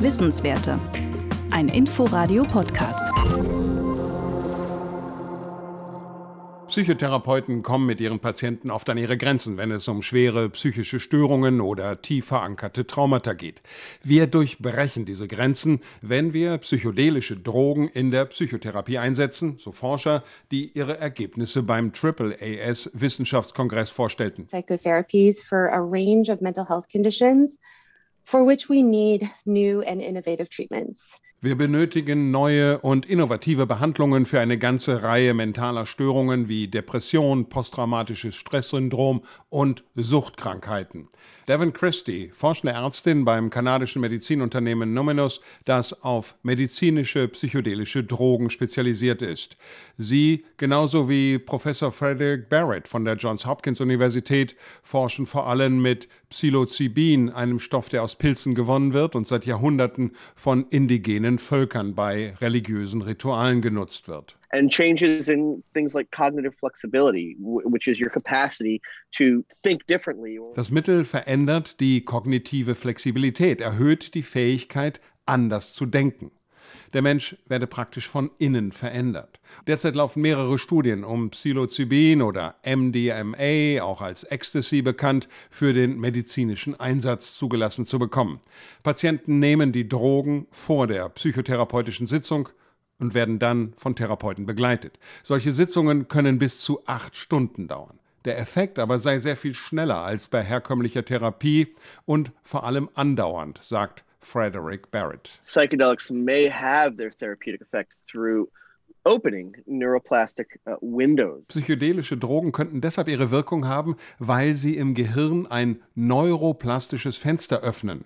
Wissenswerte. Ein Inforadio-Podcast. Psychotherapeuten kommen mit ihren Patienten oft an ihre Grenzen, wenn es um schwere psychische Störungen oder tief verankerte Traumata geht. Wir durchbrechen diese Grenzen, wenn wir psychedelische Drogen in der Psychotherapie einsetzen, so Forscher, die ihre Ergebnisse beim AAAS Wissenschaftskongress vorstellten. Psychotherapies for a range of mental health conditions for which we need new and innovative treatments. Wir benötigen neue und innovative Behandlungen für eine ganze Reihe mentaler Störungen wie Depression, posttraumatisches Stresssyndrom und Suchtkrankheiten. Devin Christie, forschende Ärztin beim kanadischen Medizinunternehmen Numinus, das auf medizinische psychedelische Drogen spezialisiert ist. Sie, genauso wie Professor Frederick Barrett von der Johns Hopkins Universität, forschen vor allem mit Psilocybin, einem Stoff, der aus Pilzen gewonnen wird und seit Jahrhunderten von indigenen verschiedenen Völkern bei religiösen Ritualen genutzt wird. And changes in things like cognitive flexibility, which is your capacity to think differently. Das Mittel verändert die kognitive Flexibilität, erhöht die Fähigkeit, anders zu denken. Der Mensch werde praktisch von innen verändert. Derzeit laufen mehrere Studien, um Psilocybin oder MDMA, auch als Ecstasy bekannt, für den medizinischen Einsatz zugelassen zu bekommen. Patienten nehmen die Drogen vor der psychotherapeutischen Sitzung und werden dann von Therapeuten begleitet. Solche Sitzungen können bis zu acht Stunden dauern. Der Effekt aber sei sehr viel schneller als bei herkömmlicher Therapie und vor allem andauernd, sagt Frederick Barrett. Psychedelics may have their therapeutic effect through opening neuroplastic uh, windows. Psychedelische Drogen könnten deshalb ihre Wirkung haben, weil sie im Gehirn ein neuroplastisches Fenster öffnen.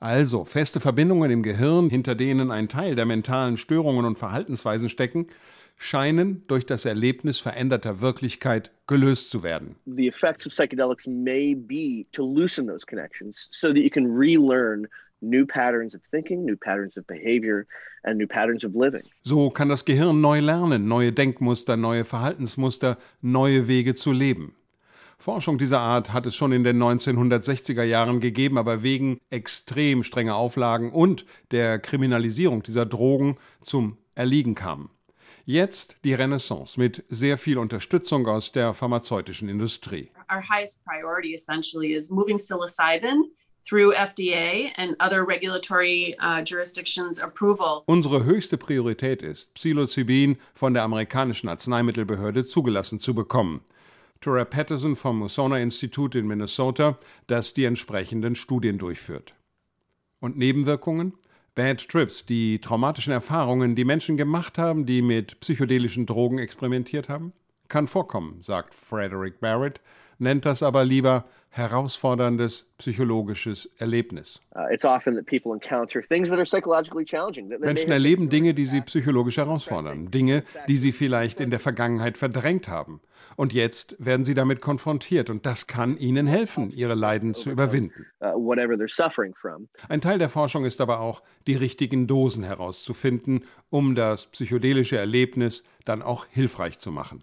Also feste Verbindungen im Gehirn, hinter denen ein Teil der mentalen Störungen und Verhaltensweisen stecken, scheinen durch das Erlebnis veränderter Wirklichkeit gelöst zu werden. The effects of psychedelics may be to loosen those connections so that you can relearn new patterns of thinking, new patterns of behavior and new patterns of living. So kann das Gehirn neu lernen, neue Denkmuster, neue Verhaltensmuster, neue Wege zu leben. Forschung dieser Art hat es schon in den 1960er Jahren gegeben, aber wegen extrem strenger Auflagen und der Kriminalisierung dieser Drogen zum Erliegen kam. Jetzt die Renaissance mit sehr viel Unterstützung aus der pharmazeutischen Industrie. Our highest priority essentially is moving psilocybin through FDA and other regulatory uh, jurisdictions approval. Unsere höchste Priorität ist, Psilocybin von der amerikanischen Arzneimittelbehörde zugelassen zu bekommen. Tora Patterson vom Musona Institut in Minnesota, das die entsprechenden Studien durchführt. Und Nebenwirkungen? Bad Trips, die traumatischen Erfahrungen, die Menschen gemacht haben, die mit psychedelischen Drogen experimentiert haben? Kann vorkommen, sagt Frederick Barrett, nennt das aber lieber herausforderndes psychologisches Erlebnis. Uh, Menschen erleben Dinge, die sie psychologisch herausfordern, Dinge, die sie vielleicht in der Vergangenheit verdrängt haben. Und jetzt werden sie damit konfrontiert und das kann ihnen helfen, ihre Leiden zu überwinden. Uh, Ein Teil der Forschung ist aber auch, die richtigen Dosen herauszufinden, um das psychedelische Erlebnis dann auch hilfreich zu machen.